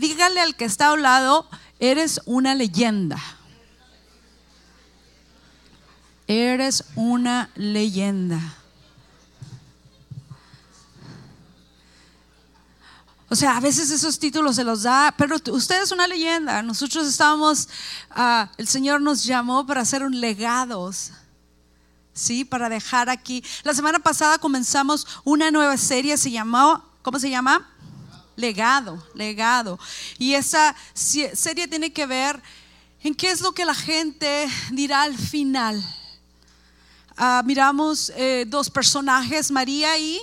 dígale al que está a un lado, eres una leyenda. Eres una leyenda. O sea, a veces esos títulos se los da, pero usted es una leyenda. Nosotros estábamos, ah, el Señor nos llamó para hacer un legados. ¿sí? Para dejar aquí. La semana pasada comenzamos una nueva serie, se llamó, ¿cómo se llama? Legado, legado. Y esa serie tiene que ver en qué es lo que la gente dirá al final. Ah, miramos eh, dos personajes, María y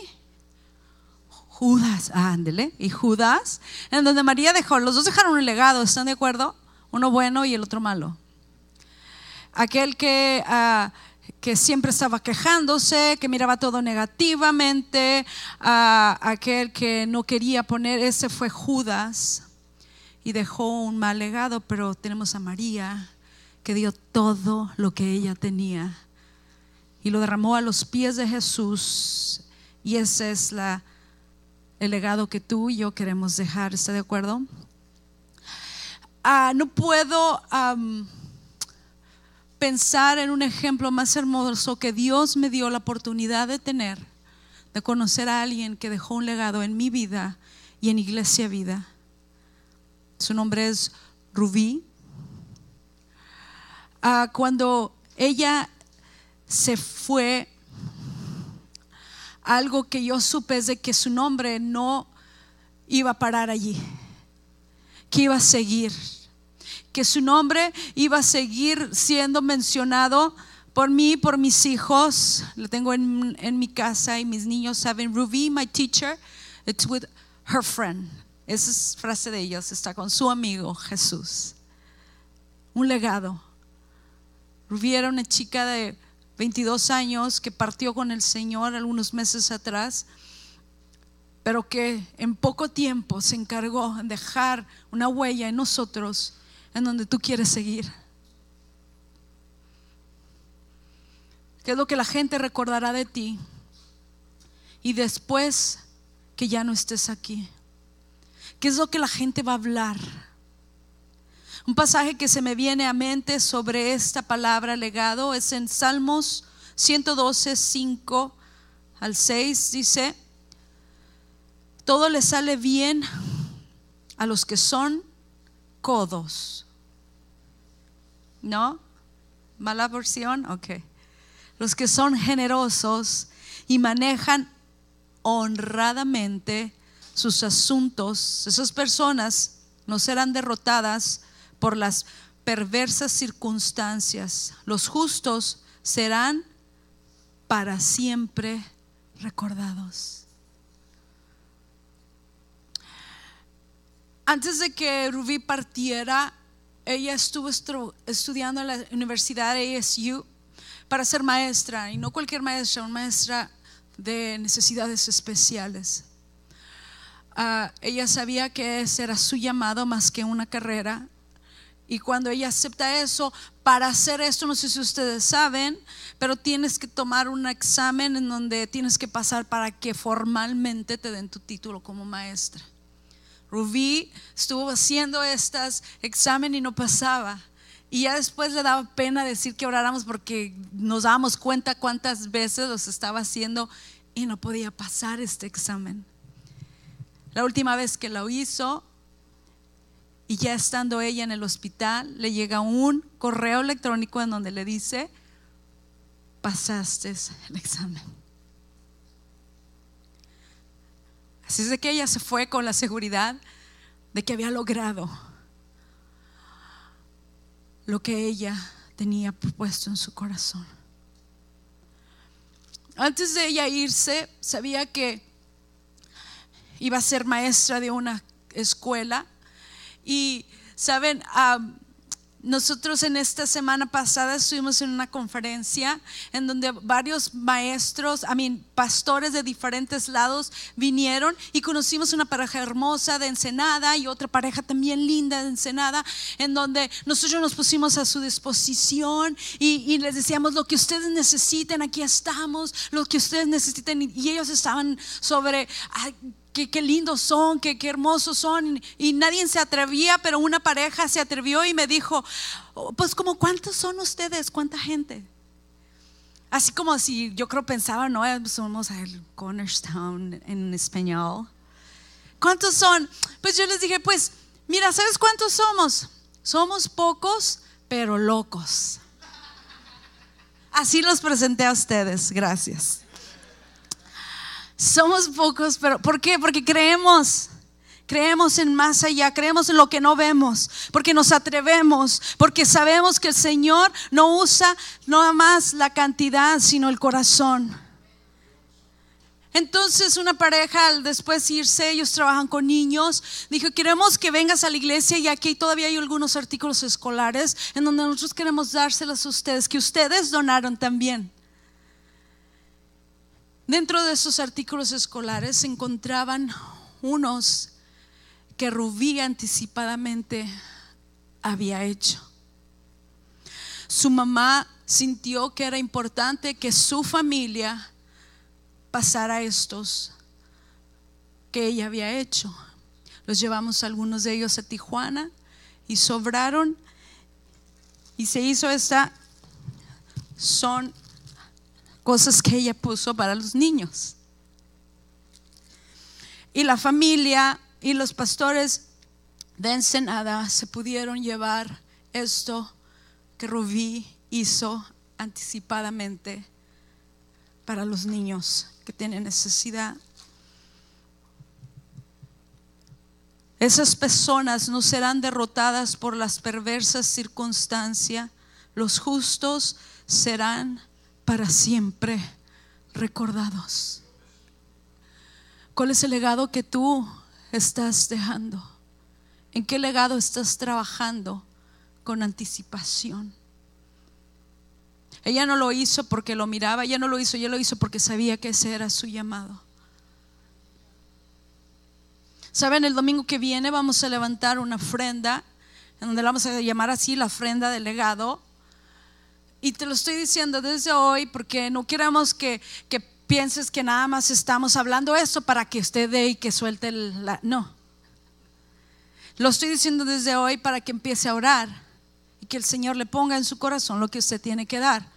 Judas, ándele, y Judas, en donde María dejó, los dos dejaron un legado, ¿están de acuerdo? Uno bueno y el otro malo. Aquel que, ah, que siempre estaba quejándose, que miraba todo negativamente, aquel que no quería poner, ese fue Judas y dejó un mal legado, pero tenemos a María que dio todo lo que ella tenía y lo derramó a los pies de Jesús y esa es el legado que tú y yo queremos dejar. ¿Está de acuerdo? Ah, no puedo pensar en un ejemplo más hermoso que Dios me dio la oportunidad de tener, de conocer a alguien que dejó un legado en mi vida y en Iglesia Vida. Su nombre es Rubí. Ah, cuando ella se fue algo que yo supe es de que su nombre no iba a parar allí, que iba a seguir, que su nombre iba a seguir siendo mencionado por mí, por mis hijos. Lo tengo en, mi casa y mis niños saben, Ruby, my teacher, it's with her friend. Esa es frase de ellos, está con su amigo Jesús. Un legado. Ruby era una chica de 22 años, que partió con el Señor algunos meses atrás, pero que en poco tiempo se encargó de dejar una huella en nosotros en donde tú quieres seguir. ¿Qué es lo que la gente recordará de ti? Y después que ya no estés aquí. ¿Qué es lo que la gente va a hablar? Un pasaje que se me viene a mente sobre esta palabra legado es en Salmos 112, 5 al 6. Dice, todo le sale bien a los que son codos. ¿No? ¿Mala versión? Ok. Los que son generosos y manejan honradamente sus asuntos, esas personas no serán derrotadas por las perversas circunstancias. Los justos serán para siempre recordados. Antes de que Rubí partiera, ella estuvo estudiando en la Universidad ASU para ser maestra, y no cualquier maestra, una maestra de necesidades especiales. Ah, ella sabía que ese era su llamado más que una carrera y cuando ella acepta eso, para hacer esto, no sé si ustedes saben, pero tienes que tomar un examen en donde tienes que pasar para que formalmente te den tu título como maestra. Rubí estuvo haciendo estos examen y no pasaba. Y ya después le daba pena decir que oráramos porque nos dábamos cuenta cuántas veces los estaba haciendo y no podía pasar este examen. La última vez que lo hizo, y ya estando ella en el hospital, le llega un correo electrónico en donde le dice, pasaste el examen. Así es de que ella se fue con la seguridad de que había logrado lo que ella tenía propuesto en su corazón. Antes de ella irse, sabía que iba a ser maestra de una escuela y, ¿saben? Nosotros en esta semana pasada estuvimos en una conferencia en donde varios maestros, a mí, pastores de diferentes lados vinieron y conocimos una pareja hermosa de Ensenada y otra pareja también linda de Ensenada, en donde nosotros nos pusimos a su disposición y, les decíamos lo que ustedes necesiten, aquí estamos, lo que ustedes necesiten y, ellos estaban sobre qué, lindos son, qué, qué hermosos son. Y nadie se atrevía, pero una pareja se atrevió y me dijo, "Oh, pues como cuántos son ustedes, cuánta gente. Así como si yo creo pensaba, no, Eh, somos el Cornerstone en español. ¿Cuántos son? Pues yo les dije, pues mira, ¿sabes cuántos somos? Somos pocos, pero locos. Así los presenté a ustedes, gracias. Somos pocos, pero ¿por qué? Porque creemos. Creemos en más allá, creemos en lo que no vemos, porque nos atrevemos, porque sabemos que el Señor no usa no más la cantidad, sino el corazón. Entonces una pareja al después irse, ellos trabajan con niños, dijo, queremos que vengas a la iglesia y aquí todavía hay algunos artículos escolares en donde nosotros queremos dárselos a ustedes, que ustedes donaron también. Dentro de esos artículos escolares se encontraban unos que Rubí anticipadamente había hecho. Su mamá sintió que era importante que su familia pasara estos que ella había hecho. Los llevamos algunos de ellos a Tijuana y sobraron y se hizo esta son cosas que ella puso para los niños. Y la familia y los pastores de Ensenada se pudieron llevar esto que Rubí hizo anticipadamente para los niños que tienen necesidad. Esas personas no serán derrotadas por las perversas circunstancias. Los justos serán para siempre recordados. ¿Cuál es el legado que tú estás dejando? ¿En qué legado estás trabajando con anticipación? Ella no lo hizo porque lo miraba, ella no lo hizo, ella lo hizo porque sabía que ese era su llamado. Saben, el domingo que viene vamos a levantar una ofrenda, en donde la vamos a llamar así la ofrenda del legado. Y te lo estoy diciendo desde hoy porque no queremos que, que pienses que nada más estamos hablando eso para que usted dé y que suelte el, la, no. Lo estoy diciendo desde hoy para que empiece a orar y que el Señor le ponga en su corazón lo que usted tiene que dar.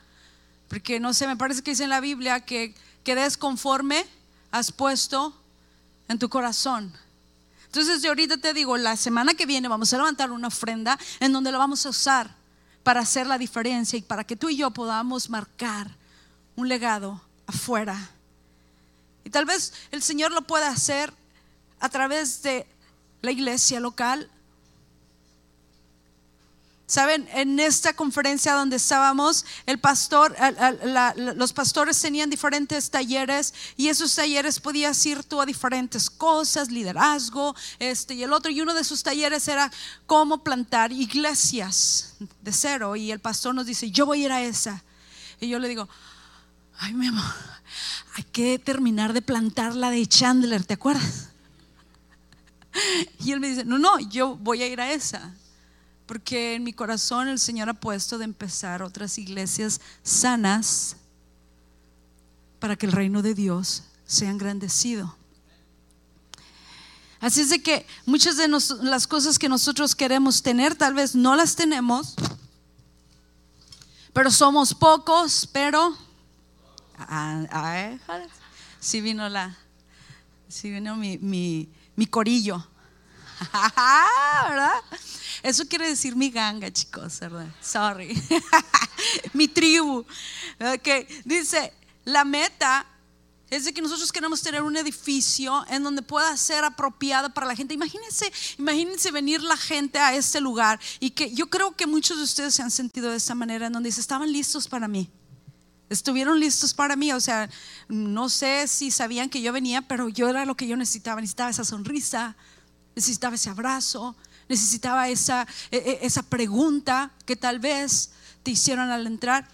Porque no sé, me parece que dice en la Biblia que, que des conforme has puesto en tu corazón. Entonces, yo ahorita te digo, la semana que viene vamos a levantar una ofrenda en donde la vamos a usar para hacer la diferencia y para que tú y yo podamos marcar un legado afuera. Y tal vez el Señor lo pueda hacer a través de la iglesia local. Saben, en esta conferencia donde estábamos, el pastor, la, la, los pastores tenían diferentes talleres y esos talleres podías ir tú a diferentes cosas, liderazgo, este y el otro. Y uno de sus talleres era cómo plantar iglesias de cero. Y el pastor nos dice, yo voy a ir a esa. Y yo le digo, ay, mi amor, hay que terminar de plantar la de Chandler, ¿te acuerdas? Y él me dice, no, no, yo voy a ir a esa porque en mi corazón el Señor ha puesto de empezar otras iglesias sanas para que el reino de Dios sea engrandecido. Así es de que muchas de las cosas que nosotros queremos tener, tal vez no las tenemos, pero somos pocos, pero ah, ah, sí vino la, sí vino mi, mi corillo, ¿verdad? Eso quiere decir mi ganga, chicos, ¿verdad? Sorry. mi tribu. Que dice, la meta es de que nosotros queremos tener un edificio en donde pueda ser apropiado para la gente. Imagínense, imagínense venir la gente a este lugar y que yo creo que muchos de ustedes se han sentido de esa manera, en donde se estaban listos para mí. Estuvieron listos para mí, o sea, no sé si sabían que yo venía, pero yo era lo que yo necesitaba. Necesitaba esa sonrisa, necesitaba ese abrazo, necesitaba esa, esa pregunta que tal vez te hicieron al entrar.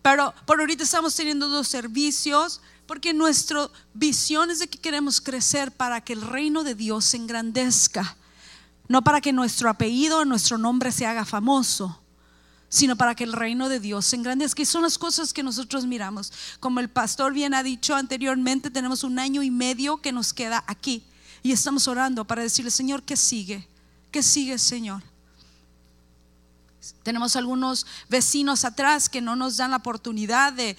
Pero por ahorita estamos teniendo dos servicios porque nuestra visión es de que queremos crecer para que el reino de Dios se engrandezca, no para que nuestro apellido, nuestro nombre se haga famoso, sino para que el reino de Dios se engrandezca. Que son las cosas que nosotros miramos. Como el pastor bien ha dicho anteriormente, tenemos un año y medio que nos queda aquí y estamos orando para decirle, Señor, ¿qué sigue? ¿Qué sigue, Señor? Tenemos algunos vecinos atrás que no nos dan la oportunidad de,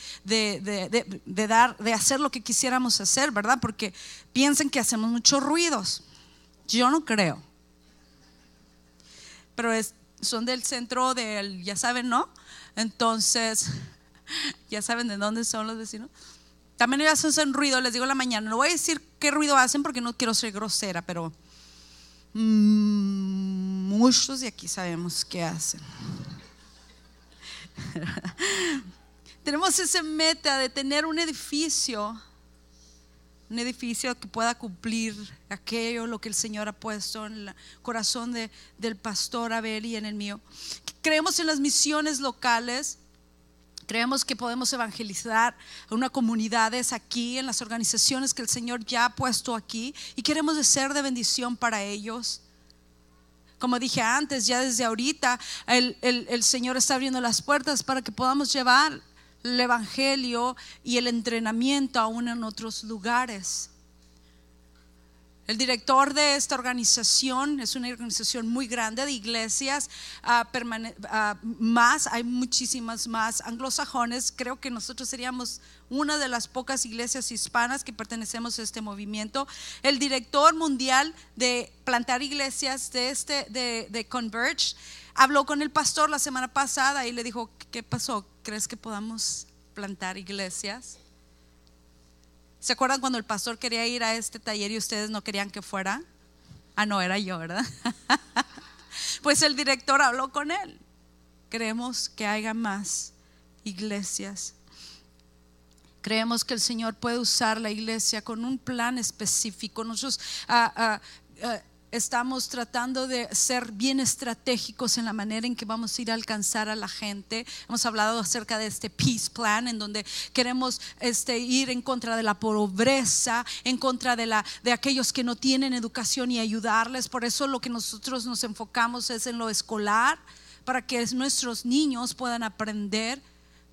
dar, de hacer lo que quisiéramos hacer, ¿verdad? Porque piensan que hacemos muchos ruidos. Yo no creo. Pero son del centro del, ya saben, ¿no? Entonces, ya saben de dónde son los vecinos. También ellos hacen ruido, les digo la mañana. No voy a decir qué ruido hacen porque no quiero ser grosera, pero mm, muchos de aquí sabemos qué hacen. Tenemos esa meta de tener un edificio, un edificio que pueda cumplir aquello, lo que el Señor ha puesto en el corazón de, del pastor Abel y en el mío. Creemos en las misiones locales Creemos que podemos evangelizar a una comunidades aquí, en las organizaciones que el Señor ya ha puesto aquí y queremos ser de bendición para ellos. Como dije antes, ya desde ahorita el, el Señor está abriendo las puertas para que podamos llevar el Evangelio y el entrenamiento aún en otros lugares. El director de esta organización es una organización muy grande de iglesias, ah, más, hay muchísimas más anglosajones. Creo que nosotros seríamos una de las pocas iglesias hispanas que pertenecemos a este movimiento. El director mundial de plantar iglesias de, este, de, de Converge habló con el pastor la semana pasada y le dijo, ¿qué pasó? ¿Crees que podamos plantar iglesias? ¿Se acuerdan cuando el pastor quería ir a este taller y ustedes no querían que fuera? Ah, no, era yo, ¿verdad? pues el director habló con él. Creemos que haya más iglesias. Creemos que el Señor puede usar la iglesia con un plan específico. Nosotros ah, ah, ah, estamos tratando de ser bien estratégicos en la manera en que vamos a ir a alcanzar a la gente. Hemos hablado acerca de este peace plan en donde queremos este, ir en contra de la pobreza, en contra de, la, de aquellos que no tienen educación y ayudarles. Por eso lo que nosotros nos enfocamos es en lo escolar, para que nuestros niños puedan aprender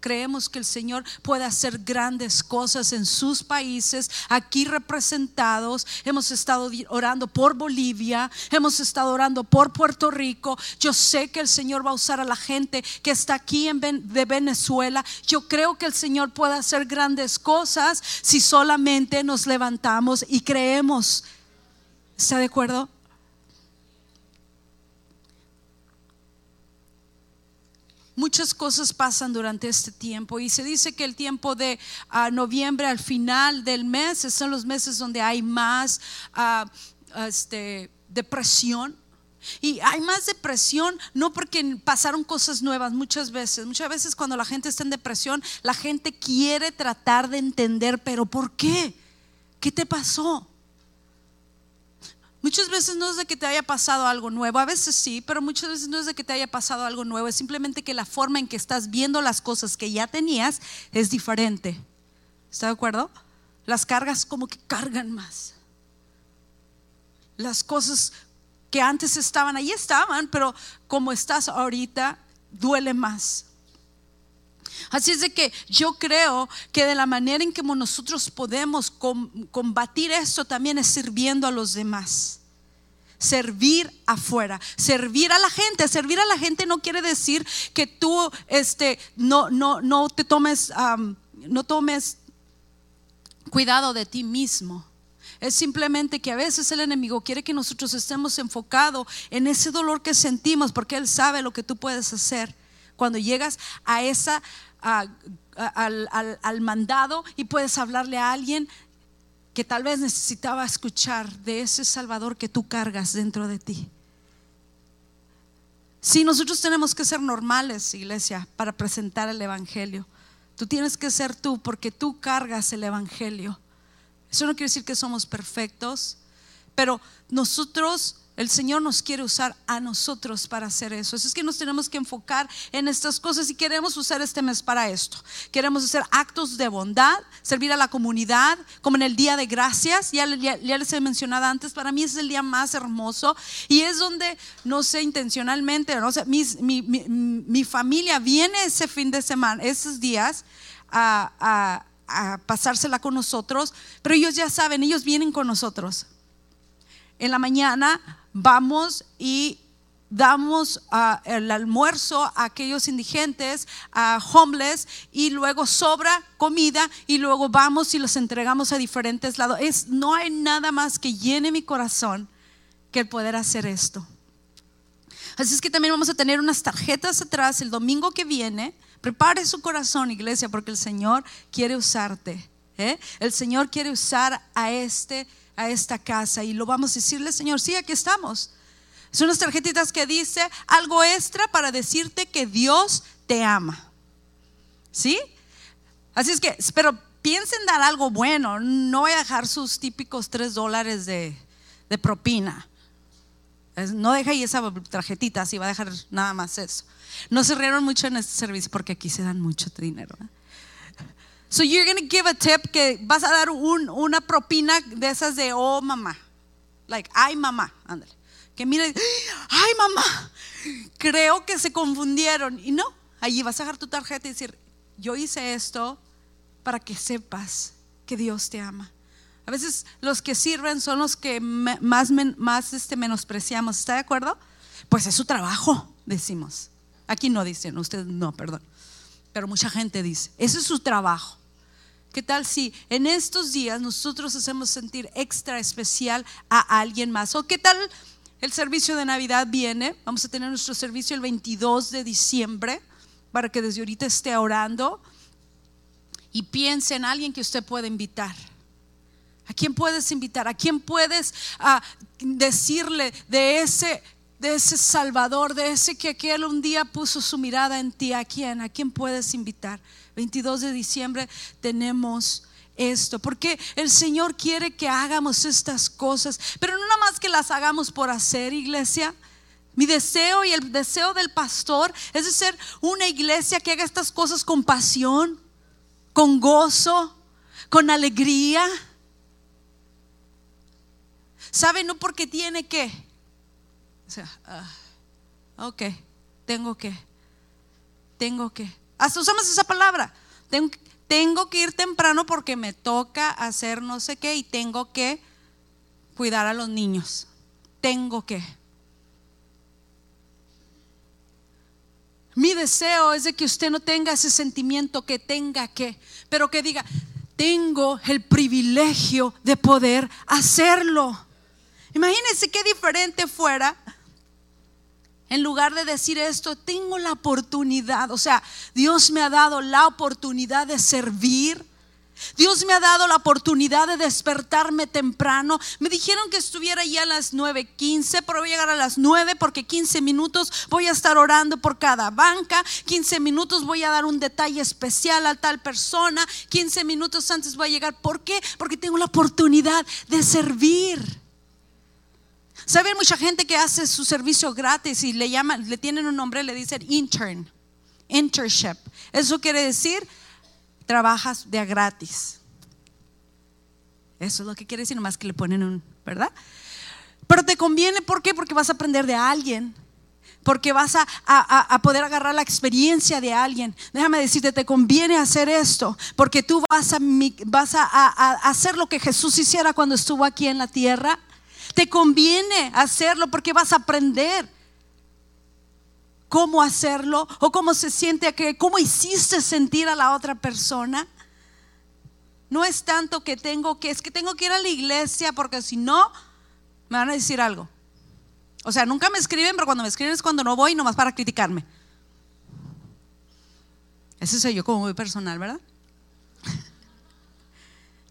creemos que el Señor puede hacer grandes cosas en sus países, aquí representados. Hemos estado orando por Bolivia, hemos estado orando por Puerto Rico. Yo sé que el Señor va a usar a la gente que está aquí en de Venezuela. Yo creo que el Señor puede hacer grandes cosas si solamente nos levantamos y creemos. ¿Está de acuerdo? Muchas cosas pasan durante este tiempo y se dice que el tiempo de ah, noviembre al final del mes son los meses donde hay más ah, este, depresión. Y hay más depresión no porque pasaron cosas nuevas muchas veces. Muchas veces cuando la gente está en depresión, la gente quiere tratar de entender, pero ¿por qué? ¿Qué te pasó? Muchas veces no es de que te haya pasado algo nuevo, a veces sí, pero muchas veces no es de que te haya pasado algo nuevo, es simplemente que la forma en que estás viendo las cosas que ya tenías es diferente. ¿Está de acuerdo? Las cargas como que cargan más. Las cosas que antes estaban, ahí estaban, pero como estás ahorita, duele más. Así es de que yo creo que de la manera en que nosotros podemos combatir esto también es sirviendo a los demás. Servir afuera, servir a la gente. Servir a la gente no quiere decir que tú este, no, no, no te tomes, no tomes cuidado de ti mismo. Es simplemente que a veces el enemigo quiere que nosotros estemos enfocados en ese dolor que sentimos porque él sabe lo que tú puedes hacer cuando llegas a esa, al, mandado y puedes hablarle a alguien que tal vez necesitaba escuchar de ese Salvador que tú cargas dentro de ti. Si nosotros tenemos que ser normales, iglesia, para presentar el Evangelio. Tú tienes que ser tú porque tú cargas el Evangelio. Eso no quiere decir que somos perfectos, pero nosotros El Señor nos quiere usar a nosotros para hacer eso. Así es que nos tenemos que enfocar en estas cosas y queremos usar este mes para esto. Queremos hacer actos de bondad, servir a la comunidad, como en el Día de Gracias. Ya, les he mencionado antes, para mí es el día más hermoso y es donde, no sé, intencionalmente, no sé, mi, familia viene ese fin de semana, esos días, a, a pasársela con nosotros, pero ellos ya saben, ellos vienen con nosotros. En la mañana vamos y damos ah, el almuerzo a aquellos indigentes, a homeless, y luego sobra comida y luego vamos y los entregamos a diferentes lados. No hay nada más que llene mi corazón que el poder hacer esto. Así es que también vamos a tener unas tarjetas atrás el domingo que viene. Prepare su corazón, iglesia, porque el Señor quiere usarte. ¿eh? El Señor quiere usar a este a esta casa y lo vamos a decirle, Señor, sí, aquí estamos. Son unas tarjetitas que dice algo extra para decirte que Dios te ama. ¿Sí? Así es que, pero piensen dar algo bueno, no voy a dejar sus típicos tres dólares de, de propina. No deja ahí esa tarjetita, así va a dejar nada más eso. No se rieron mucho en este servicio porque aquí se dan mucho dinero. ¿eh? So you're going to give a tip que vas a dar un, una propina de esas de oh mamá. Like, ay mamá, ándale. Que mire, ay mamá, creo que se confundieron. Y no, allí vas a dejar tu tarjeta y decir, yo hice esto para que sepas que Dios te ama. A veces los que sirven son los que más, más este, menospreciamos. ¿Está de acuerdo? Pues es su trabajo, decimos. Aquí no dicen, ustedes no, perdón. Pero mucha gente dice, ese es su trabajo. ¿Qué tal si en estos días nosotros hacemos sentir extra especial a alguien más? ¿O qué tal el servicio de Navidad viene? Vamos a tener nuestro servicio el 22 de diciembre para que desde ahorita esté orando y piense en alguien que usted puede invitar. ¿A quién puedes invitar? ¿A quién puedes ah, decirle de ese, de ese Salvador, de ese que aquel un día puso su mirada en ti? ¿A quién? ¿A quién puedes invitar? 22 de diciembre tenemos esto, porque el Señor quiere que hagamos estas cosas, pero no nada más que las hagamos por hacer, iglesia. Mi deseo y el deseo del pastor es de ser una iglesia que haga estas cosas con pasión, con gozo, con alegría. ¿Sabe? No porque tiene que. O sea, uh, ok, tengo que, tengo que. Hasta usamos esa palabra. Tengo, que ir temprano porque me toca hacer no sé qué y tengo que cuidar a los niños. Tengo que. Mi deseo es de que usted no tenga ese sentimiento que tenga que, pero que diga, tengo el privilegio de poder hacerlo. Imagínense qué diferente fuera en lugar de decir esto, tengo la oportunidad, o sea, Dios me ha dado la oportunidad de servir. Dios me ha dado la oportunidad de despertarme temprano. Me dijeron que estuviera ya a las 9.15, pero voy a llegar a las 9 porque 15 minutos voy a estar orando por cada banca. 15 minutos voy a dar un detalle especial a tal persona. 15 minutos antes voy a llegar. ¿Por qué? Porque tengo la oportunidad de servir. ¿Saben mucha gente que hace su servicio gratis y le llaman, le tienen un nombre, le dicen intern, internship? Eso quiere decir trabajas de a gratis. Eso es lo que quiere decir, nomás que le ponen un, ¿verdad? Pero te conviene, ¿por qué? Porque vas a aprender de alguien, porque vas a, a, poder agarrar la experiencia de alguien. Déjame decirte, te conviene hacer esto, porque tú vas, a, vas a hacer lo que Jesús hiciera cuando estuvo aquí en la tierra te conviene hacerlo porque vas a aprender cómo hacerlo o cómo se siente, cómo hiciste sentir a la otra persona. No es tanto que tengo que, es que tengo que ir a la iglesia porque si no, me van a decir algo. O sea, nunca me escriben, pero cuando me escriben es cuando no voy, nomás para criticarme. Ese soy yo como muy personal, ¿verdad?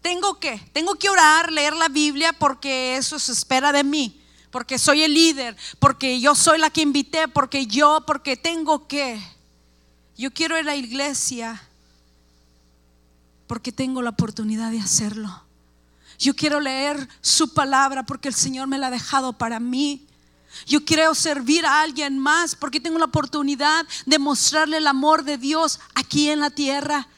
Tengo que, tengo que orar, leer la Biblia porque eso se espera de mí, porque soy el líder, porque yo soy la que invité, porque yo, porque tengo que. Yo quiero ir a la iglesia porque tengo la oportunidad de hacerlo. Yo quiero leer su palabra porque el Señor me la ha dejado para mí. Yo quiero servir a alguien más porque tengo la oportunidad de mostrarle el amor de Dios aquí en la tierra.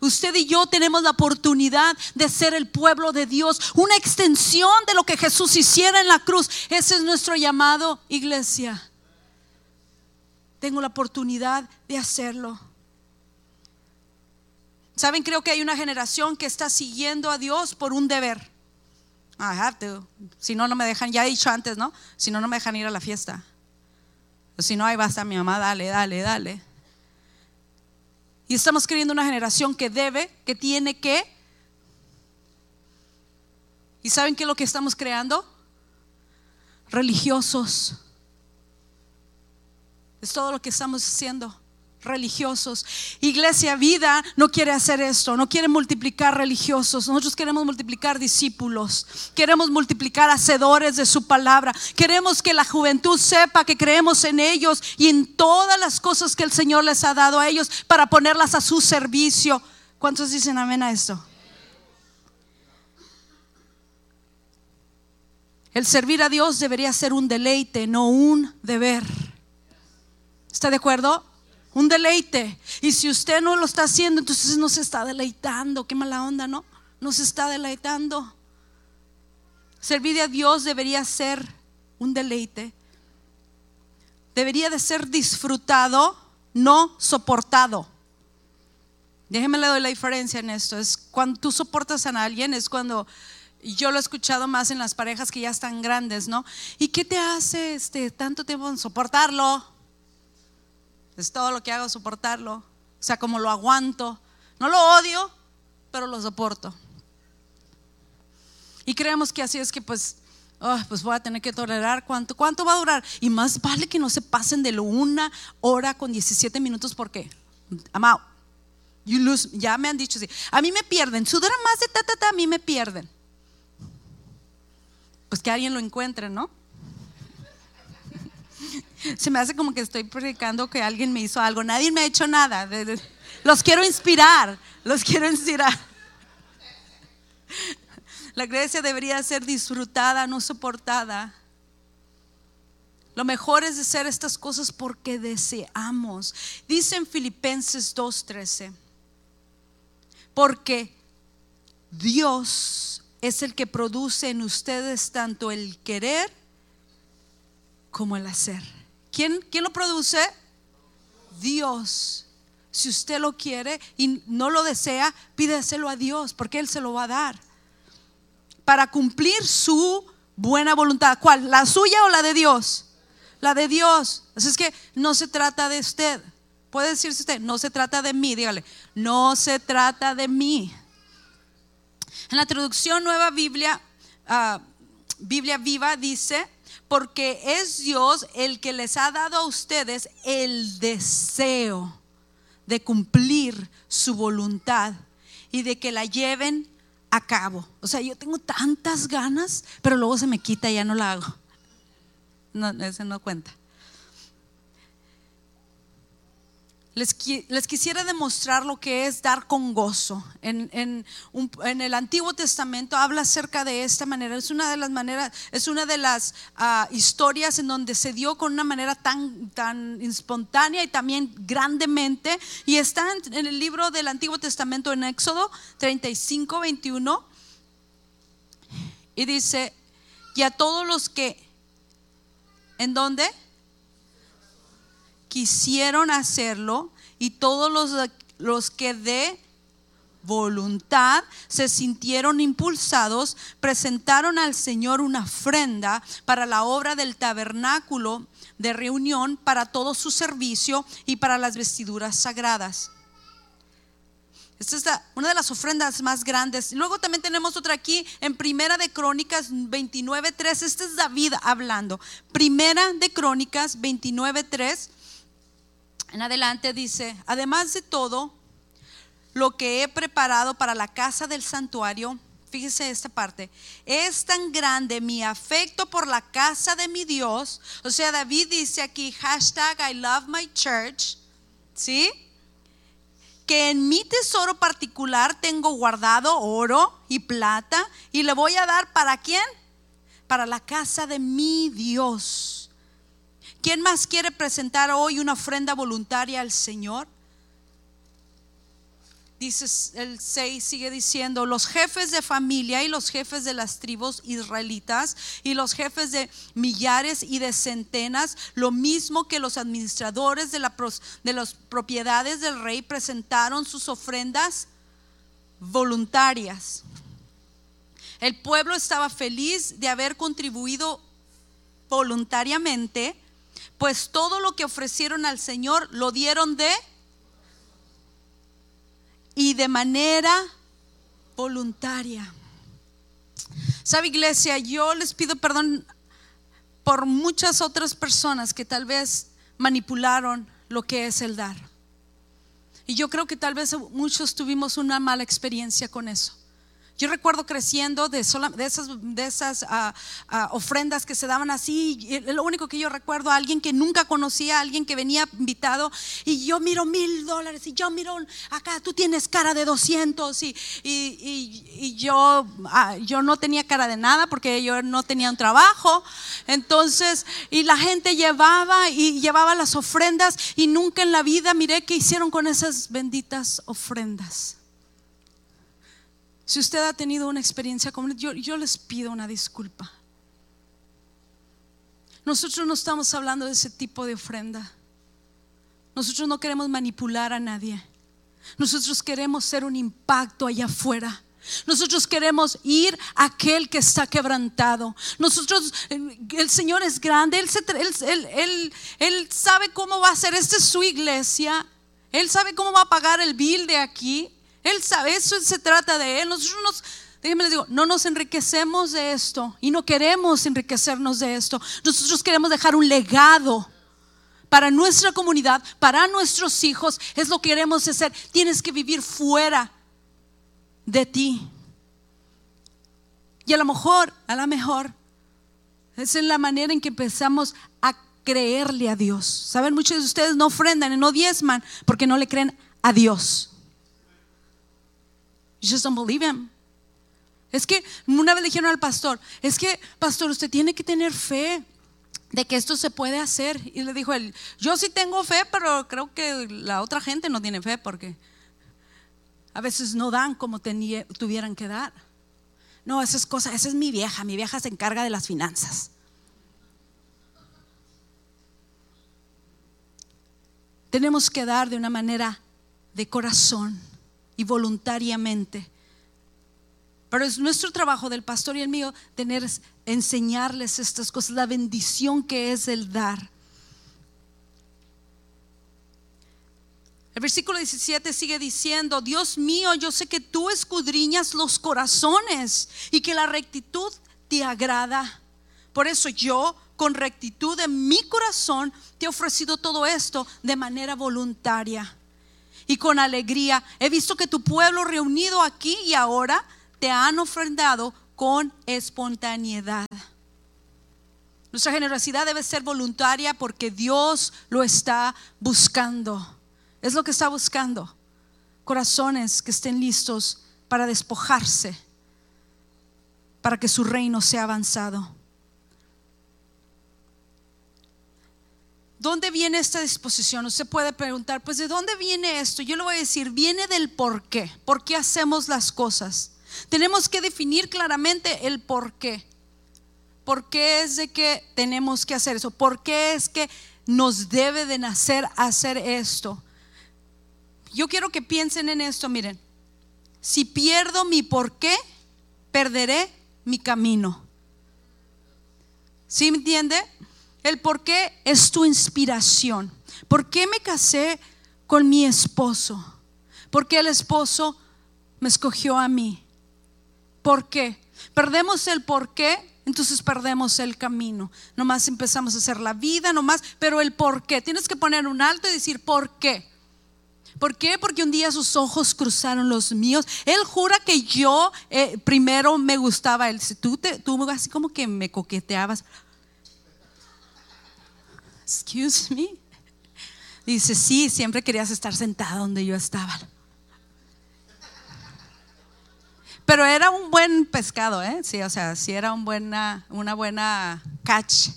Usted y yo tenemos la oportunidad de ser el pueblo de Dios, una extensión de lo que Jesús hiciera en la cruz. Ese es nuestro llamado, iglesia. Tengo la oportunidad de hacerlo. Saben, creo que hay una generación que está siguiendo a Dios por un deber. I. Si no, no me dejan, ya he dicho antes, ¿no? Si no, no me dejan ir a la fiesta. Si no, ahí va a estar mi mamá, dale, dale, dale. Y estamos creando una generación que debe, que tiene que. ¿Y saben qué es lo que estamos creando? Religiosos. Es todo lo que estamos haciendo religiosos. Iglesia Vida no quiere hacer esto, no quiere multiplicar religiosos. Nosotros queremos multiplicar discípulos, queremos multiplicar hacedores de su palabra. Queremos que la juventud sepa que creemos en ellos y en todas las cosas que el Señor les ha dado a ellos para ponerlas a su servicio. ¿Cuántos dicen amén a esto? El servir a Dios debería ser un deleite, no un deber. ¿Está de acuerdo? Un deleite. Y si usted no lo está haciendo, entonces no se está deleitando. Qué mala onda, ¿no? No se está deleitando. Servir a Dios debería ser un deleite. Debería de ser disfrutado, no soportado. Déjeme le doy la diferencia en esto. Es cuando tú soportas a alguien, es cuando yo lo he escuchado más en las parejas que ya están grandes, ¿no? ¿Y qué te hace este tanto tiempo en soportarlo? Es todo lo que hago soportarlo. O sea, como lo aguanto. No lo odio, pero lo soporto. Y creemos que así es que pues, oh, pues voy a tener que tolerar cuánto, cuánto va a durar. Y más vale que no se pasen de lo una hora con 17 minutos porque, amado, ya me han dicho así, a mí me pierden, si dura más de ta, ta, ta, a mí me pierden. Pues que alguien lo encuentre, ¿no? se me hace como que estoy predicando que alguien me hizo algo. Nadie me ha hecho nada. Los quiero inspirar, los quiero inspirar. La iglesia debería ser disfrutada, no soportada. Lo mejor es hacer estas cosas porque deseamos. Dice en Filipenses 2:13, porque Dios es el que produce en ustedes tanto el querer como el hacer. ¿Quién, quién lo produce? Dios. Si usted lo quiere y no lo desea, pídeselo a Dios, porque Él se lo va a dar. Para cumplir su buena voluntad. ¿Cuál? ¿La suya o la de Dios? La de Dios. Así es que no se trata de usted. Puede decirse usted, no se trata de mí, dígale, no se trata de mí. En la traducción Nueva Biblia, ah, Biblia Viva dice, porque es Dios el que les ha dado a ustedes el deseo de cumplir su voluntad y de que la lleven a cabo. O sea, yo tengo tantas ganas, pero luego se me quita y ya no la hago. No, ese no cuenta. Les, quisiera demostrar lo que es dar con gozo. En, el Antiguo Testamento habla acerca de esta manera. Es una de las maneras, es una de las ah, historias en donde se dio con una manera tan, tan espontánea y también grandemente. Y está en, el libro del Antiguo Testamento en Éxodo 35, 21. Y dice, y a todos los que, ¿en dónde? Quisieron hacerlo y todos los, los que de voluntad se sintieron impulsados, presentaron al Señor una ofrenda para la obra del tabernáculo de reunión, para todo su servicio y para las vestiduras sagradas. Esta es una de las ofrendas más grandes. Luego también tenemos otra aquí en Primera de Crónicas 29.3. Este es David hablando. Primera de Crónicas 29.3 en adelante dice, además de todo, lo que he preparado para la casa del santuario, fíjese esta parte, es tan grande mi afecto por la casa de mi Dios. O sea, David dice aquí, hashtag I love my church, ¿sí? Que en mi tesoro particular tengo guardado oro y plata y le voy a dar para quién? Para la casa de mi Dios ¿Quién más quiere presentar hoy una ofrenda voluntaria al Señor? Dice el 6 sigue diciendo, los jefes de familia y los jefes de las tribus israelitas y los jefes de millares y de centenas, lo mismo que los administradores de, la, de las propiedades del rey presentaron sus ofrendas voluntarias. El pueblo estaba feliz de haber contribuido voluntariamente, pues todo lo que ofrecieron al Señor lo dieron de y de manera voluntaria. Sabe iglesia, yo les pido perdón por muchas otras personas que tal vez manipularon lo que es el dar. Y yo creo que tal vez muchos tuvimos una mala experiencia con eso. Yo recuerdo creciendo de, de esas, de esas ah, ah, ofrendas que se daban así. Lo único que yo recuerdo, alguien que nunca conocía, alguien que venía invitado, y yo miro mil dólares, y yo miro acá, tú tienes cara de 200, y, y, yo, ah, yo no tenía cara de nada porque yo no tenía un trabajo. Entonces, y la gente llevaba y llevaba las ofrendas, y nunca en la vida miré qué hicieron con esas benditas ofrendas. Si usted ha tenido una experiencia como yo, les pido una disculpa. Nosotros no estamos hablando de ese tipo de ofrenda. Nosotros no queremos manipular a nadie. Nosotros queremos ser un impacto allá afuera. Nosotros queremos ir a aquel que está quebrantado. Nosotros, el Señor es grande, él, él, sabe cómo va a ser. Esta es su iglesia. Él sabe cómo va a pagar el bill de aquí. Él sabe, eso se trata de Él. Nosotros nos, déjenme les digo, no nos enriquecemos de esto y no queremos enriquecernos de esto. Nosotros queremos dejar un legado para nuestra comunidad, para nuestros hijos. Es lo que queremos hacer. Tienes que vivir fuera de ti. Y a lo mejor, a lo mejor, es en la manera en que empezamos a creerle a Dios. Saben, muchos de ustedes no ofrendan y no diezman porque no le creen a Dios. You just don't believe him. Es que una vez le dijeron al pastor, es que, pastor, usted tiene que tener fe de que esto se puede hacer. Y le dijo él, yo sí tengo fe, pero creo que la otra gente no tiene fe porque a veces no dan como tuvieran que dar. No, esa es cosa, esa es mi vieja, mi vieja se encarga de las finanzas. Tenemos que dar de una manera de corazón y voluntariamente. Pero es nuestro trabajo del pastor y el mío tener, enseñarles estas cosas, la bendición que es el dar. El versículo 17 sigue diciendo, Dios mío, yo sé que tú escudriñas los corazones y que la rectitud te agrada. Por eso yo, con rectitud en mi corazón, te he ofrecido todo esto de manera voluntaria y con alegría. He visto que tu pueblo reunido aquí y ahora te han ofrendado con espontaneidad. Nuestra generosidad debe ser voluntaria porque Dios lo está buscando. Es lo que está buscando. Corazones que estén listos para despojarse, para que su reino sea avanzado. ¿Dónde viene esta disposición? Usted puede preguntar, pues ¿de dónde viene esto? Yo le voy a decir, viene del por qué. ¿Por qué hacemos las cosas? Tenemos que definir claramente el por qué. ¿Por qué es de que tenemos que hacer eso? ¿Por qué es que nos debe de nacer hacer esto? Yo quiero que piensen en esto, miren. Si pierdo mi por qué, perderé mi camino. ¿Sí me entiende? El por qué es tu inspiración. ¿Por qué me casé con mi esposo? ¿Por qué el esposo me escogió a mí? ¿Por qué? Perdemos el por qué, entonces perdemos el camino. Nomás empezamos a hacer la vida, nomás, pero el por qué. Tienes que poner un alto y decir, ¿por qué? ¿Por qué? Porque un día sus ojos cruzaron los míos. Él jura que yo eh, primero me gustaba él. Tú, te, tú así como que me coqueteabas excuse me. Dice, sí, siempre querías estar sentada donde yo estaba. Pero era un buen pescado, ¿eh? Sí, o sea, sí era un buena, una buena catch.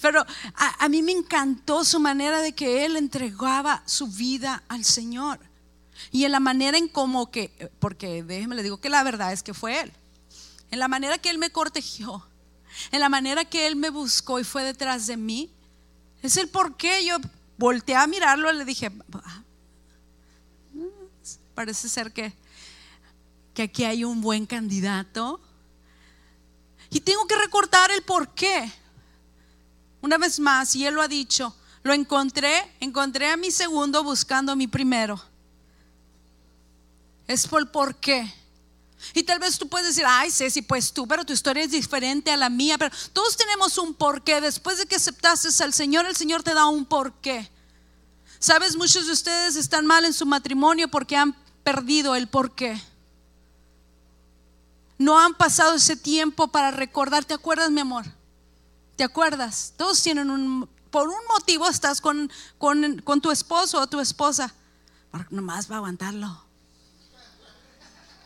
Pero a, mí me encantó su manera de que él entregaba su vida al Señor. Y en la manera en como que, porque déjeme le digo que la verdad es que fue él. En la manera que él me cortegió, en la manera que él me buscó y fue detrás de mí, es el por qué yo volteé a mirarlo y le dije, ah, parece ser que, que aquí hay un buen candidato. Y tengo que recordar el por qué. Una vez más, y él lo ha dicho, lo encontré, encontré a mi segundo buscando a mi primero. Es por por qué. Y tal vez tú puedes decir, ay Ceci, pues tú, pero tu historia es diferente a la mía. Pero todos tenemos un porqué. Después de que aceptaste al Señor, el Señor te da un porqué. Sabes, muchos de ustedes están mal en su matrimonio porque han perdido el porqué. No han pasado ese tiempo para recordar. ¿Te acuerdas, mi amor? ¿Te acuerdas? Todos tienen un, por un motivo estás con, con, con tu esposo o tu esposa. nomás va a aguantarlo.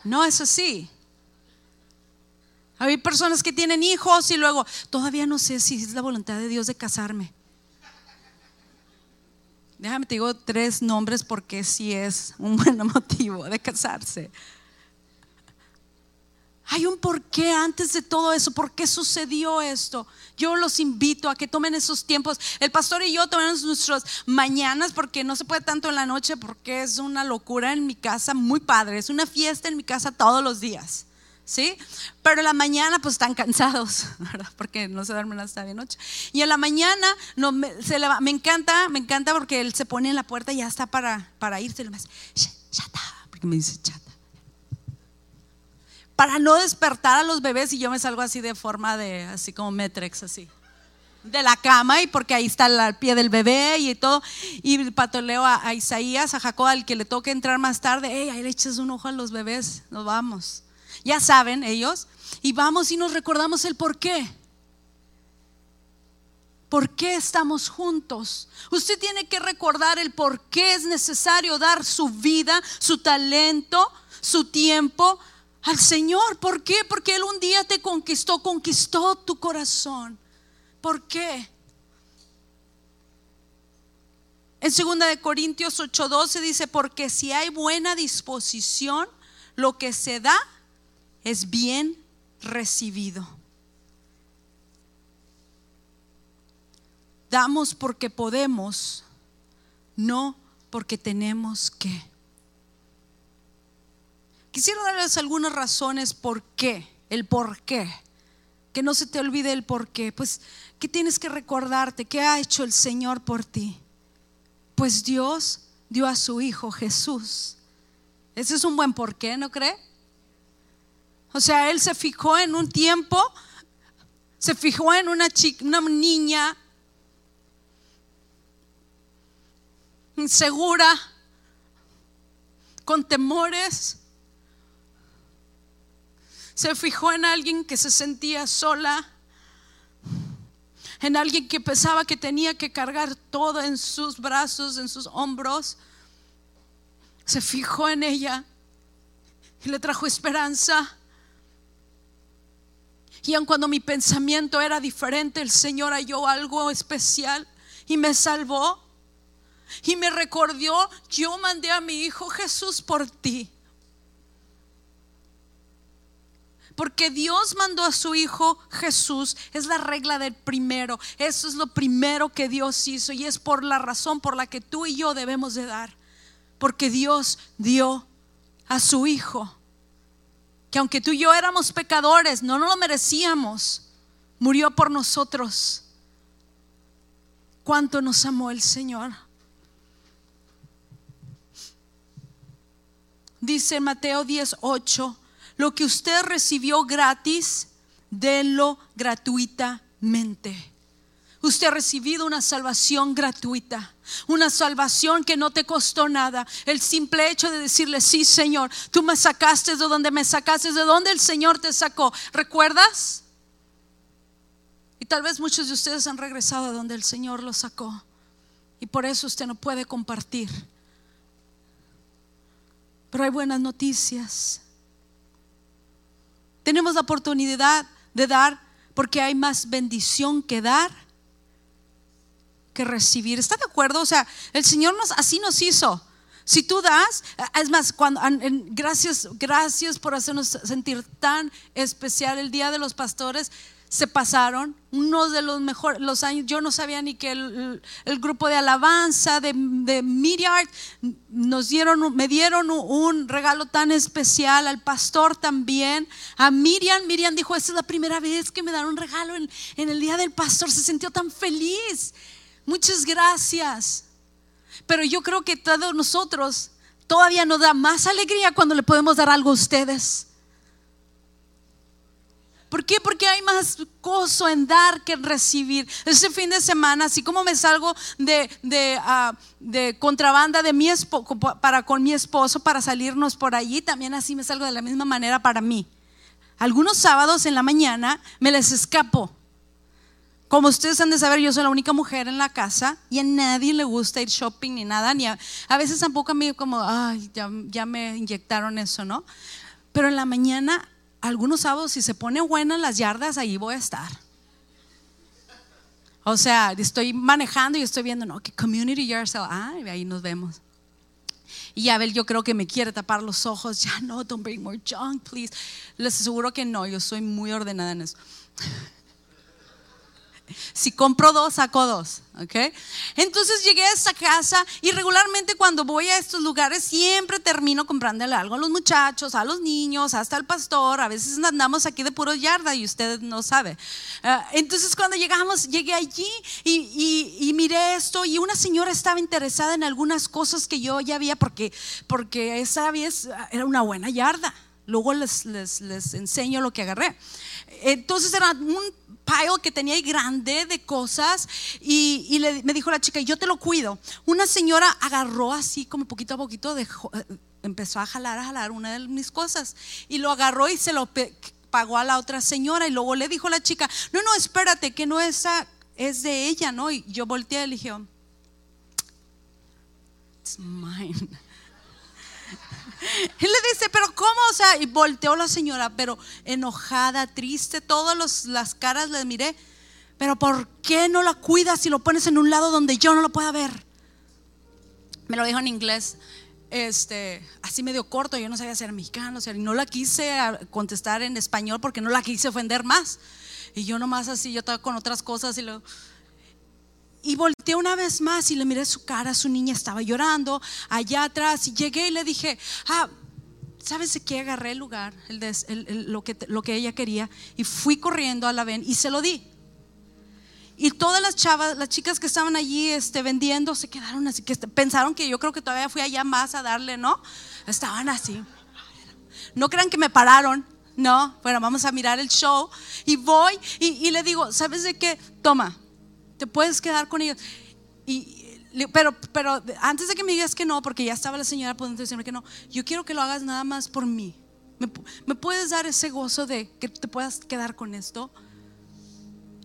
No es así. Hay personas que tienen hijos y luego, todavía no sé si es la voluntad de Dios de casarme. Déjame te digo tres nombres porque sí es un buen motivo de casarse. Hay un porqué antes de todo eso, por qué sucedió esto. Yo los invito a que tomen esos tiempos. El pastor y yo tomamos nuestras mañanas porque no se puede tanto en la noche porque es una locura en mi casa, muy padre. Es una fiesta en mi casa todos los días. ¿Sí? Pero en la mañana pues están cansados, ¿verdad? Porque no se duermen hasta de noche. Y en la mañana me encanta, me encanta porque él se pone en la puerta y ya está para, para irse. Y me dice, chata, porque me dice chata para no despertar a los bebés y yo me salgo así de forma de, así como Metrex, así, de la cama y porque ahí está el pie del bebé y todo, y patoleo a, Isaías, a Jacob, al que le toque entrar más tarde, hey, ahí le echas un ojo a los bebés, nos vamos. Ya saben ellos, y vamos y nos recordamos el por qué. ¿Por qué estamos juntos? Usted tiene que recordar el por qué es necesario dar su vida, su talento, su tiempo al Señor. ¿Por qué? Porque Él un día te conquistó, conquistó tu corazón. ¿Por qué? En 2 de Corintios 8:12 dice, porque si hay buena disposición, lo que se da es bien recibido. Damos porque podemos, no porque tenemos que. Quisiera darles algunas razones por qué, el por qué. Que no se te olvide el por qué. Pues, ¿qué tienes que recordarte? ¿Qué ha hecho el Señor por ti? Pues Dios dio a su Hijo Jesús. Ese es un buen por qué, ¿no cree? O sea, Él se fijó en un tiempo, se fijó en una, chica, una niña insegura, con temores, se fijó en alguien que se sentía sola, en alguien que pensaba que tenía que cargar todo en sus brazos, en sus hombros. Se fijó en ella y le trajo esperanza. Y aun cuando mi pensamiento era diferente, el Señor halló algo especial y me salvó. Y me recordó, yo mandé a mi Hijo Jesús por ti. Porque Dios mandó a su Hijo Jesús. Es la regla del primero. Eso es lo primero que Dios hizo. Y es por la razón por la que tú y yo debemos de dar. Porque Dios dio a su Hijo. Que aunque tú y yo éramos pecadores, no nos lo merecíamos. Murió por nosotros. Cuánto nos amó el Señor. Dice Mateo 18 lo que usted recibió gratis, délo gratuitamente. Usted ha recibido una salvación gratuita, una salvación que no te costó nada. El simple hecho de decirle, sí Señor, tú me sacaste de donde me sacaste, de donde el Señor te sacó. ¿Recuerdas? Y tal vez muchos de ustedes han regresado a donde el Señor los sacó. Y por eso usted no puede compartir. Pero hay buenas noticias. Tenemos la oportunidad de dar porque hay más bendición que dar que recibir. ¿Está de acuerdo? O sea, el Señor nos, así nos hizo. Si tú das, es más, cuando, gracias, gracias por hacernos sentir tan especial el Día de los Pastores se pasaron, uno de los mejores, los años, yo no sabía ni que el, grupo de alabanza de, de Art nos dieron, me dieron un regalo tan especial, al pastor también, a Miriam, Miriam dijo, esta es la primera vez que me dan un regalo en, en el día del pastor, se sintió tan feliz, muchas gracias, pero yo creo que todos nosotros todavía nos da más alegría cuando le podemos dar algo a ustedes. ¿Por qué? Porque hay más gozo en dar que en recibir. Ese fin de semana, así como me salgo de, de, ah, de contrabanda de mi para con mi esposo para salirnos por allí, también así me salgo de la misma manera para mí. Algunos sábados en la mañana me les escapo. Como ustedes han de saber, yo soy la única mujer en la casa y a nadie le gusta ir shopping ni nada, ni a, veces tampoco a mí como, ay, ya, ya me inyectaron eso, ¿no? Pero en la mañana algunos sábados, si se ponen buenas las yardas, ahí voy a estar. O sea, estoy manejando y estoy viendo, no, que community yard sale, ah, ahí nos vemos. Y Abel yo creo que me quiere tapar los ojos, ya no, don't bring more junk, please. Les aseguro que no, yo soy muy ordenada en eso. Si compro dos, saco dos. ¿ok? Entonces llegué a esta casa y regularmente cuando voy a estos lugares siempre termino comprándole algo a los muchachos, a los niños, hasta al pastor. A veces andamos aquí de puro yarda y usted no sabe. Ah, entonces cuando llegamos, llegué allí y, y, miré esto y una señora estaba interesada en algunas cosas que yo ya había porque, porque esa vez era una buena yarda. Luego les, les, les enseño lo que agarré. Entonces era un pile que tenía ahí grande de cosas y, me dijo la chica, yo te lo cuido. Una señora agarró así como poquito a poquito, empezó a jalar, a jalar una de mis cosas y lo agarró y se lo pagó a la otra señora y luego le dijo la chica, no, no, espérate, que no esa es de ella, ¿no? Y yo volteé y le dije, it's mine. Él le dice, pero ¿cómo? O sea, y volteó la señora, pero enojada, triste, todas las caras le miré. Pero ¿por qué no la cuidas y lo pones en un lado donde yo no lo pueda ver? Me lo dijo en inglés, este, así medio corto, yo no sabía ser mexicano, o sea, y no la quise contestar en español porque no la quise ofender más. Y yo nomás así, yo estaba con otras cosas y lo y volteé una vez más y le miré su cara, su niña estaba llorando allá atrás y llegué y le dije, ah, ¿sabes de qué? Agarré el lugar, el, lo, que, lo que ella quería y fui corriendo a la ven y se lo di. Y todas las chavas, las chicas que estaban allí este, vendiendo, se quedaron así, que pensaron que yo creo que todavía fui allá más a darle, ¿no? Estaban así. No crean que me pararon, no. Bueno, vamos a mirar el show. Y voy y, y le digo, ¿sabes de qué? Toma, te puedes quedar con ellos. Y, pero, pero antes de que me digas que no, porque ya estaba la señora pudiendo decirme que no, yo quiero que lo hagas nada más por mí. ¿Me, puedes dar ese gozo de que te puedas quedar con esto?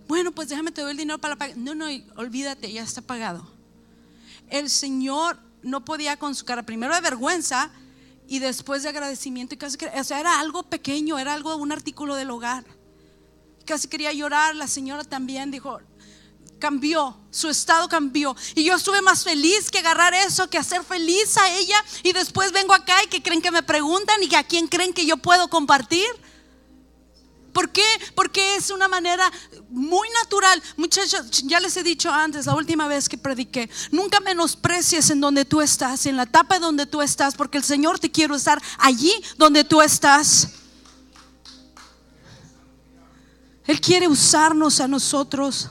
Bueno, pues déjame te doy el dinero para pagar. No, no, olvídate, ya está pagado. El Señor no podía con su cara, primero de vergüenza y después de agradecimiento. Y casi, o sea, era algo pequeño, era algo, un artículo del hogar. Casi quería llorar. La señora también dijo, cambió, su estado cambió. Y yo estuve más feliz que agarrar eso, que hacer feliz a ella. Y después vengo acá y que creen que me preguntan y que a quién creen que yo puedo compartir. ¿Por qué? Porque es una manera muy natural. Muchachos, ya les he dicho antes, la última vez que prediqué, nunca menosprecies en donde tú estás, en la etapa donde tú estás, porque el Señor te quiere usar allí donde tú estás. Él quiere usarnos a nosotros.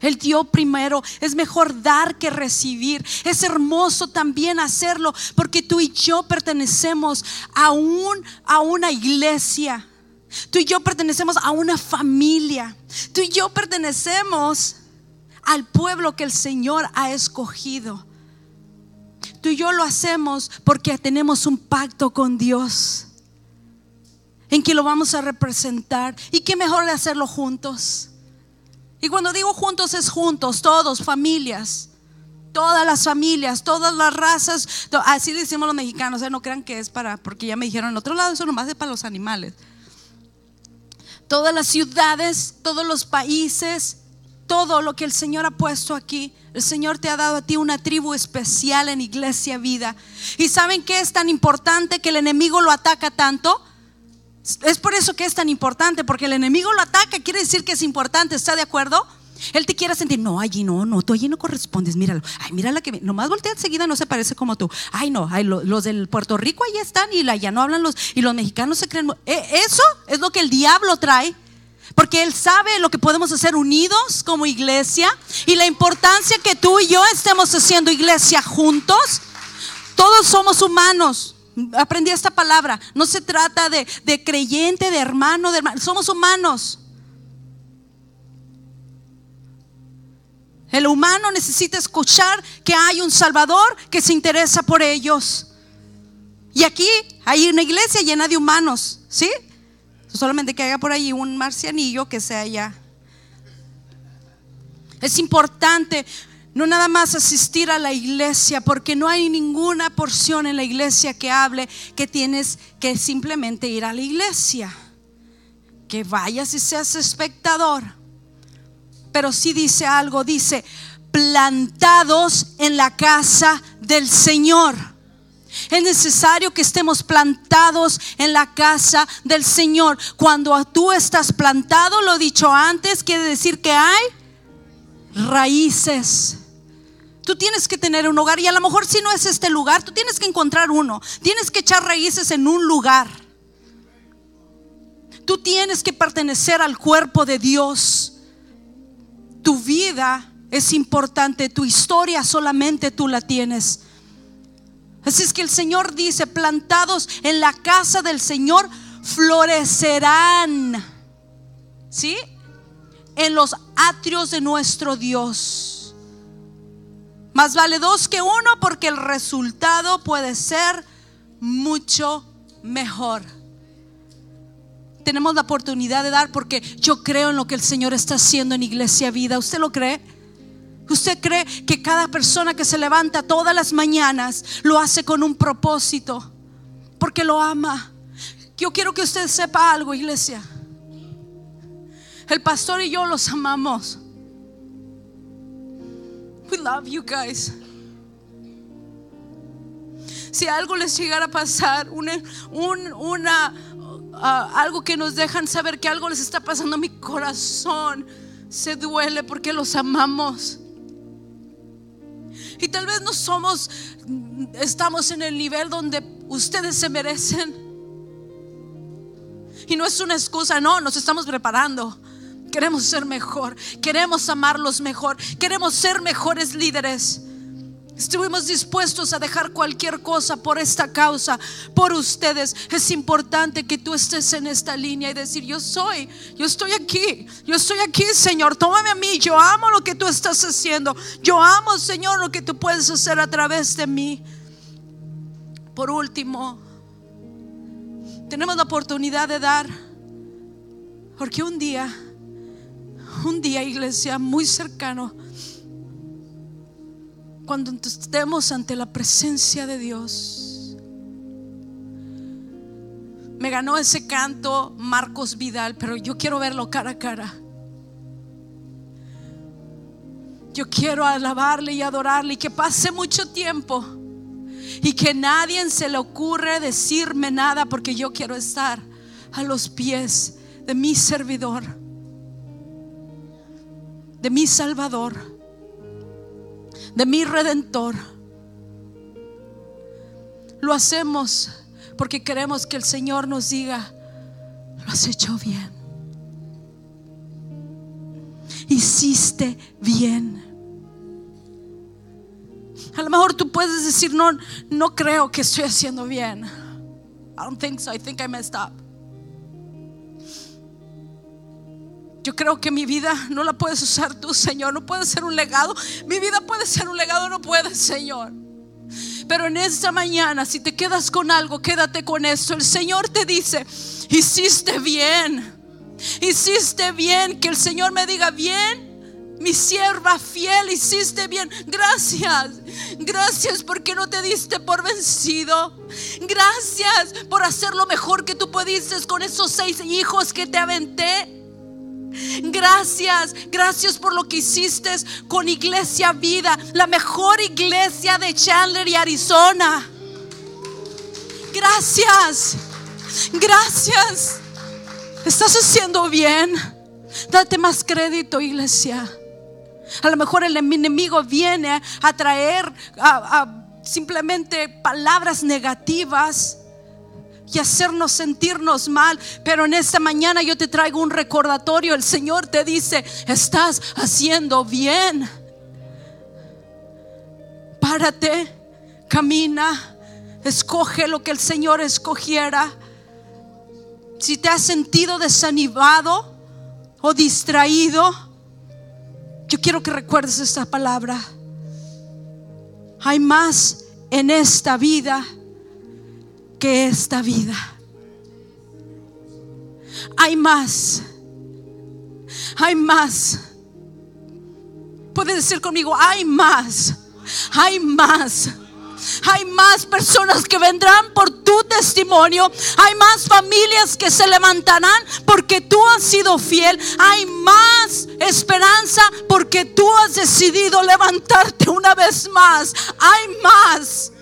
Él dio primero. Es mejor dar que recibir. Es hermoso también hacerlo porque tú y yo pertenecemos a, a una iglesia. Tú y yo pertenecemos a una familia. Tú y yo pertenecemos al pueblo que el Señor ha escogido. Tú y yo lo hacemos porque tenemos un pacto con Dios en que lo vamos a representar. Y qué mejor de hacerlo juntos. Y cuando digo juntos es juntos, todos, familias. Todas las familias, todas las razas, así decimos los mexicanos, no crean que es para, porque ya me dijeron en otro lado, eso nomás es para los animales. Todas las ciudades, todos los países, todo lo que el Señor ha puesto aquí. El Señor te ha dado a ti una tribu especial en Iglesia Vida. ¿Y saben qué es tan importante que el enemigo lo ataca tanto? Es por eso que es tan importante, porque el enemigo lo ataca, quiere decir que es importante, ¿está de acuerdo? Él te quiere sentir, no, allí no, no, tú allí no correspondes, míralo. Ay, mírala que nomás voltea enseguida, no se parece como tú. Ay, no, ay, los del Puerto Rico allí están y la, ya no hablan los, y los mexicanos se creen. E, eso es lo que el diablo trae. Porque Él sabe lo que podemos hacer unidos como iglesia y la importancia que tú y yo estemos haciendo iglesia juntos. Todos somos humanos. Aprendí esta palabra. No se trata de, de creyente, de hermano, de hermano. Somos humanos. El humano necesita escuchar que hay un Salvador que se interesa por ellos. Y aquí hay una iglesia llena de humanos, ¿sí? Solamente que haya por ahí un marcianillo que sea allá. Es importante no nada más asistir a la iglesia, porque no hay ninguna porción en la iglesia que hable que tienes que simplemente ir a la iglesia. Que vayas y seas espectador pero sí dice algo, dice, plantados en la casa del Señor. Es necesario que estemos plantados en la casa del Señor. Cuando tú estás plantado, lo dicho antes, quiere decir que hay raíces. Tú tienes que tener un hogar y a lo mejor si no es este lugar, tú tienes que encontrar uno. Tienes que echar raíces en un lugar. Tú tienes que pertenecer al cuerpo de Dios tu vida es importante, tu historia solamente tú la tienes. Así es que el Señor dice, plantados en la casa del Señor, florecerán. ¿Sí? En los atrios de nuestro Dios. Más vale dos que uno porque el resultado puede ser mucho mejor tenemos la oportunidad de dar porque yo creo en lo que el Señor está haciendo en Iglesia Vida. ¿Usted lo cree? ¿Usted cree que cada persona que se levanta todas las mañanas lo hace con un propósito? Porque lo ama. Yo quiero que usted sepa algo, iglesia. El pastor y yo los amamos. We love you guys. Si algo les llegara a pasar, una, una algo que nos dejan saber que algo les está pasando mi corazón. Se duele porque los amamos. Y tal vez no somos, estamos en el nivel donde ustedes se merecen. Y no es una excusa, no, nos estamos preparando. Queremos ser mejor, queremos amarlos mejor, queremos ser mejores líderes. Estuvimos dispuestos a dejar cualquier cosa por esta causa, por ustedes. Es importante que tú estés en esta línea y decir, yo soy, yo estoy aquí, yo estoy aquí, Señor, tómame a mí, yo amo lo que tú estás haciendo, yo amo, Señor, lo que tú puedes hacer a través de mí. Por último, tenemos la oportunidad de dar, porque un día, un día, iglesia, muy cercano, cuando estemos ante la presencia de Dios. Me ganó ese canto Marcos Vidal, pero yo quiero verlo cara a cara. Yo quiero alabarle y adorarle y que pase mucho tiempo y que nadie se le ocurre decirme nada porque yo quiero estar a los pies de mi servidor, de mi Salvador de mi redentor. Lo hacemos porque queremos que el Señor nos diga, lo has hecho bien. Hiciste bien. A lo mejor tú puedes decir, no, no creo que estoy haciendo bien. I don't think so. I think I messed up. Yo creo que mi vida no la puedes usar tú, Señor. No puede ser un legado. Mi vida puede ser un legado, no puede, Señor. Pero en esta mañana, si te quedas con algo, quédate con eso. El Señor te dice, hiciste bien. Hiciste bien. Que el Señor me diga, bien, mi sierva fiel, hiciste bien. Gracias. Gracias porque no te diste por vencido. Gracias por hacer lo mejor que tú pudiste con esos seis hijos que te aventé. Gracias, gracias por lo que hiciste con Iglesia Vida, la mejor iglesia de Chandler y Arizona. Gracias, gracias. Estás haciendo bien. Date más crédito, iglesia. A lo mejor el enemigo viene a traer simplemente palabras negativas y hacernos sentirnos mal. Pero en esta mañana yo te traigo un recordatorio. El Señor te dice, estás haciendo bien. Párate, camina, escoge lo que el Señor escogiera. Si te has sentido desanimado o distraído, yo quiero que recuerdes esta palabra. Hay más en esta vida que esta vida. Hay más. Hay más. Puedes decir conmigo, hay más. Hay más. Hay más personas que vendrán por tu testimonio. Hay más familias que se levantarán porque tú has sido fiel. Hay más esperanza porque tú has decidido levantarte una vez más. Hay más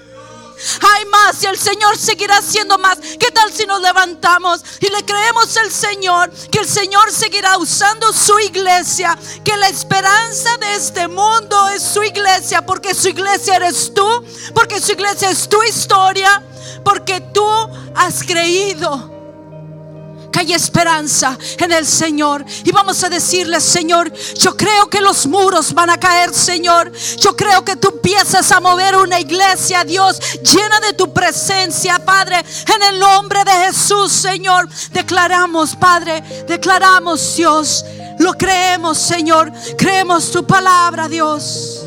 hay más y el Señor seguirá haciendo más. ¿Qué tal si nos levantamos y le creemos al Señor que el Señor seguirá usando su iglesia? Que la esperanza de este mundo es su iglesia, porque su iglesia eres tú, porque su iglesia es tu historia, porque tú has creído hay esperanza en el Señor. Y vamos a decirle, Señor, yo creo que los muros van a caer, Señor. Yo creo que tú empiezas a mover una iglesia, Dios, llena de tu presencia, Padre. En el nombre de Jesús, Señor, declaramos, Padre, declaramos, Dios. Lo creemos, Señor. Creemos tu palabra, Dios.